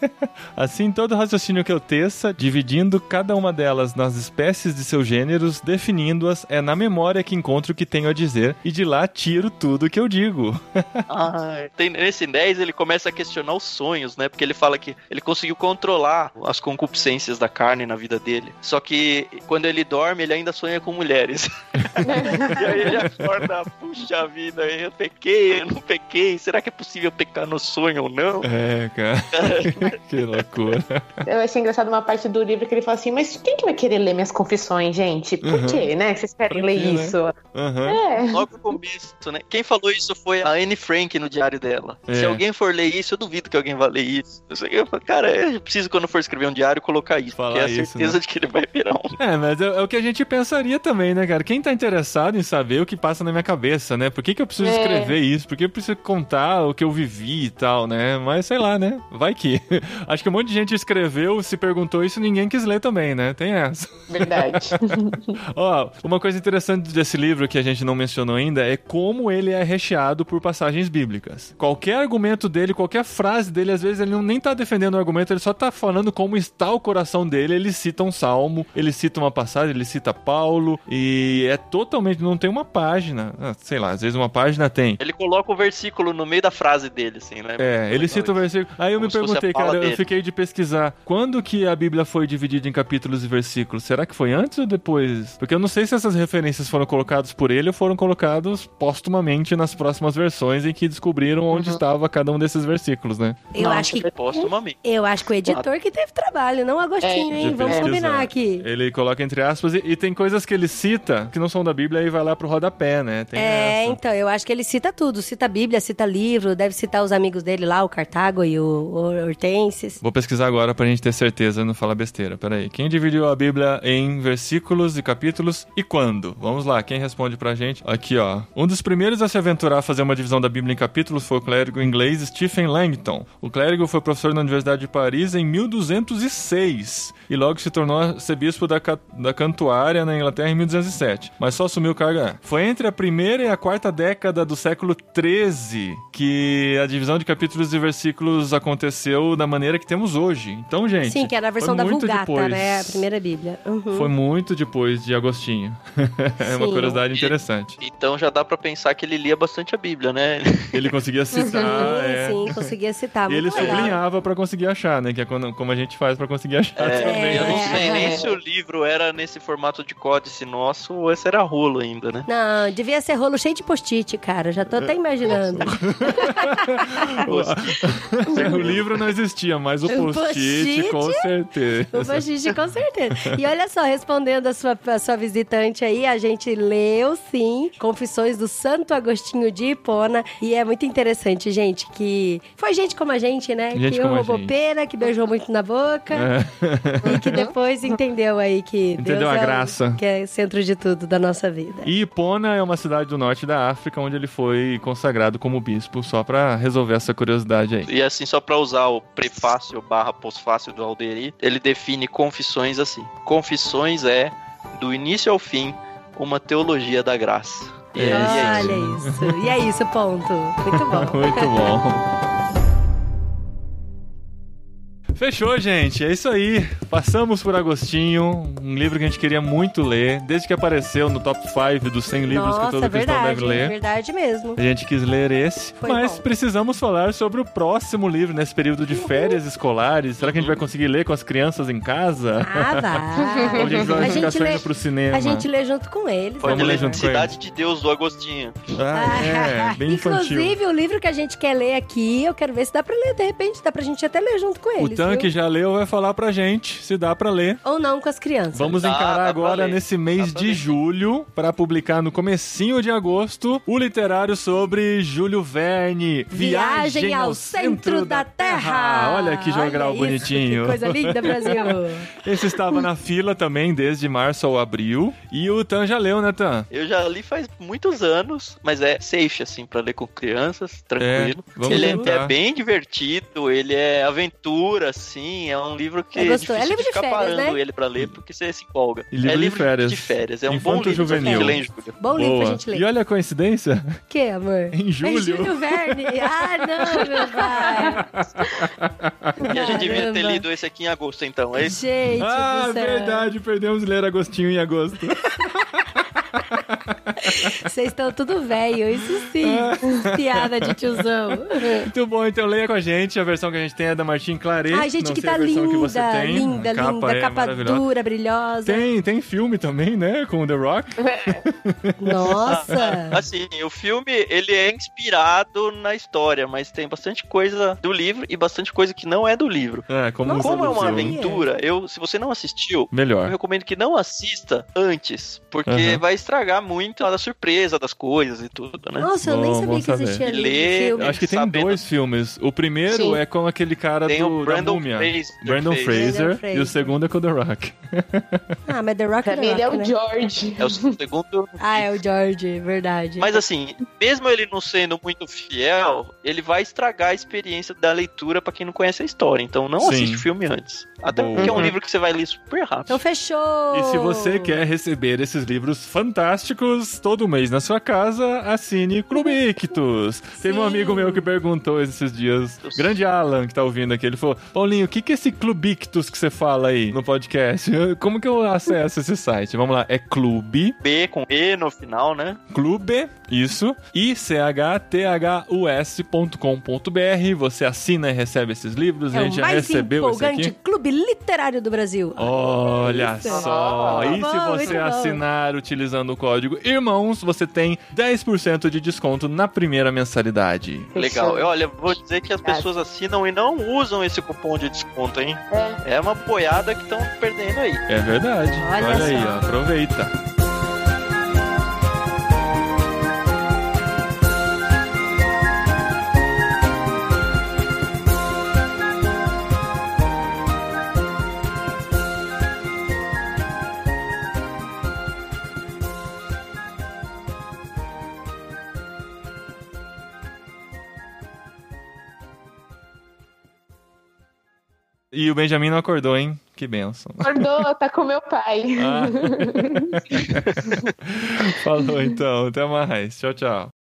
Assim, todo raciocínio que eu teça, dividindo cada uma delas nas espécies de seus gêneros, definindo-as, é na memória que encontro o que tenho a dizer e de lá tiro tudo que eu digo. Ah, tem, nesse 10 ele começa a questionar os sonhos, né? Porque ele fala que ele conseguiu controlar as concupiscências da carne na vida dele. Só que quando ele dorme, ele ainda sonha com mulheres. e aí ele acorda, puxa vida, eu pequei, eu não pequei. Será que é possível pecar no sonho ou não? É, cara. que loucura. Eu achei engraçado uma parte do livro que ele fala assim, mas quem que vai querer ler minhas confissões, gente? Por Uhum. quê, né? Vocês querem ler né? isso? Aham. É. Logo no começo, né? Quem falou isso foi a Anne Frank no diário dela. É. Se alguém for ler isso, eu duvido que alguém vá ler isso. Eu falo, cara, eu preciso quando for escrever um diário colocar isso. Falar porque é a isso, certeza né? de que ele vai virar um. É, mas é, é o que a gente pensaria também, né, cara? Quem tá interessado em saber o que passa na minha cabeça, né? Por que, que eu preciso É. escrever isso? Por que eu preciso contar o que eu vivi e tal, né? Mas sei lá, né? Vai que. Acho que um monte de gente escreveu, se perguntou isso e ninguém quis ler também, né? Tem essa. Verdade. Ó, uma coisa interessante desse livro que a gente não mencionou ainda é como ele é recheado por passagens bíblicas. Qualquer argumento dele, qualquer frase dele, às vezes ele não nem tá defendendo o argumento, ele só tá falando como está o coração dele. Ele cita um salmo, ele cita uma passagem, ele cita Paulo e é totalmente não tem uma página, ah, sei lá, às vezes uma página tem. Ele coloca o versículo no meio da frase dele, assim, né? É, ele cita o versículo. Aí eu Como me perguntei, cara, eu dele. fiquei de pesquisar. Quando que a Bíblia foi dividida em capítulos e versículos? Será que foi antes ou depois? Porque eu não sei se essas referências foram colocadas por ele ou foram colocados póstumamente nas próximas versões em que descobriram onde estava cada um desses versículos, né? Eu Nossa, acho que Póstumamente. eu acho que o editor que teve trabalho, não o Agostinho, É, hein? Vamos pesquisar. combinar aqui. Ele coloca entre aspas e, e tem coisas que ele cita que não são da Bíblia e vai lá pro rodapé, né? Tem É, essa. então, eu acho que ele cita tudo. Cita a Bíblia, cita livro, deve citar os amigos dele dele lá, o Cartago e o, Hortenses. Vou pesquisar agora pra gente ter certeza não falar besteira. Peraí. Quem dividiu a Bíblia em versículos e capítulos e quando? Vamos lá, quem responde pra gente? Aqui, ó. Um dos primeiros a se aventurar a fazer uma divisão da Bíblia em capítulos foi o clérigo inglês Stephen Langton. O clérigo foi professor na Universidade de Paris em 1206 e logo se tornou arcebispo da, da Cantuária na Inglaterra em 1207, mas só assumiu o cargo. Foi entre a primeira e a quarta década do século 13 que a divisão de capítulos e versículos aconteceu da maneira que temos hoje. Então, gente. Sim, que era a versão foi da muito Vulgata, depois. né? A primeira Bíblia. Uhum. Foi muito depois de Agostinho. é uma curiosidade interessante. Então já dá pra pensar que ele lia bastante a Bíblia, né? Ele conseguia citar. Sim, é. sim, conseguia citar. E ele legal. sublinhava pra conseguir achar, né? Que é quando- como a gente faz pra conseguir achar também. eu não né? sei É. nem se o livro era nesse formato de códice nosso ou esse era rolo ainda, né? Não, devia ser rolo cheio de post-it, cara. Já tô até imaginando. o livro não existia, mas o O post-it, post-it? com certeza. O post-it, com certeza. E olha só, respondendo a sua, a sua visitante aí, a gente leu, sim, Confissões do Santo Agostinho de Hipona. E é muito interessante, gente, que foi gente como a gente, né? Gente que como a roubou pena, que beijou muito na boca. É. E que depois entendeu aí que Entendeu Deus a é o- graça. que é centro de tudo da nossa vida. E Ipona é uma cidade do norte da África, onde ele foi consagrado como bispo, só pra resolver essa curiosidade aí. E assim, só pra usar o prefácio barra pós-fácil do Alderi, ele define confissões assim. Confissões é, do início ao fim, uma teologia da graça. E é, isso. Olha isso. E é isso, ponto. Muito bom. Muito bom. Fechou, gente. É isso aí. Passamos por Agostinho, um livro que a gente queria muito ler, desde que apareceu no top 5 dos 100 livros Nossa, que todo cristão verdade, deve ler. verdade mesmo. A gente quis ler esse, Foi mas bom. precisamos falar sobre o próximo livro nesse período de férias escolares. Será que a gente vai conseguir ler com as crianças em casa? Ah, vai. Ou a gente vai A ficar gente só lê- indo pro cinema? A gente lê junto com eles. Pode Vamos ler junto com Cidade de Deus do Agostinho. Ah, é, bem infantil. Inclusive, o livro que a gente quer ler aqui, eu quero ver se dá pra ler. De repente, dá pra gente até ler junto com O Tanque viu? já leu, vai falar pra gente se dá pra ler. Ou não com as crianças. Vamos Dá, encarar dá agora nesse mês Dá de julho para publicar no comecinho de agosto o literário sobre Júlio Verne, Viagem ao centro da Terra. Olha que jogral Olha bonitinho. Que coisa linda, Brasil. Esse estava na fila também desde março ao abril. E o Tan já leu, né, Tan? Eu já li faz muitos anos, mas é safe, assim, pra ler com crianças, tranquilo. É, vamos ele é- é, bem divertido, ele é aventura, assim, é um livro que É é, gostoso. difícil É livro de ficar férias, parando né? ele pra ler, porque você se empolga. E livro é de livro férias. de férias, é um Infanto bom livro juvenil. de ler em julho. Bom livro pra gente ler. E olha a coincidência, O que, amor? em É julho. Júlio Verne. Ah, não, meu pai. E a gente devia ter lido esse aqui em agosto, então. É isso. Gente Ah, verdade, perdemos de ler Agostinho em agosto. Vocês estão tudo velho, isso sim. Piada de tiozão. Muito bom, então leia com a gente. A versão que a gente tem é da Martin Claret. Ai, gente, Não que tá linda, que você tem. linda, A capa linda. é capa dura, brilhosa. Tem, tem filme também, né? Com o The Rock. Nossa. Assim, o filme, ele é inspirado na história, mas tem bastante coisa do livro e bastante coisa que não é do livro. É, como Nossa, Como é uma filme. aventura, eu, se você não assistiu, eu Melhor. recomendo que não assista antes, porque Aham. vai estragar muito a surpresa das coisas e tudo, né? Nossa, eu nem Bom, sabia bom que existia Lê- filme. Acho que tem Sabendo. dois filmes. O primeiro Sim. é com aquele cara Tem do, o da Brandon múmia. Fraser. Brandon. Fraser. E o segundo é com o The Rock. Ah, mas The Rock Pra é mim, ele é o né? George. É o segundo. Ah, é o George, verdade. Mas assim, mesmo ele não sendo muito fiel, ele vai estragar a experiência da leitura pra quem não conhece a história. Então não Sim. assiste o filme antes. Até Boa. porque é um Uhum. livro que você vai ler super rápido. Então fechou! E se você quer receber esses livros fantásticos todo mês na sua casa, assine Clube Ictus. Teve um amigo meu que perguntou esses dias, grande Alan, que tá ouvindo aqui, ele falou, Paulinho, o que que é esse Clube Ictus que você fala aí no podcast? Como que eu acesso esse site? Vamos lá, é clube, B com E no final, né? clube, isso, I-C-H-T-H-U-S.com.br. Você assina e recebe esses livros, é a gente já recebeu esse empolgante aqui. clube literário do Brasil. Olha Isso. só! E bom, se você bom. assinar utilizando o código IRMãos, você tem 10% de desconto na primeira mensalidade. Legal. Olha, vou dizer que as pessoas assinam e não usam esse cupom de desconto, hein? É. É uma boiada que estão perdendo aí. É verdade. Olha Olha, aí, ó, aproveita. E o Benjamin não acordou, hein? Que benção. Acordou, tá com meu pai. Ah. Falou então, até mais. Tchau, tchau.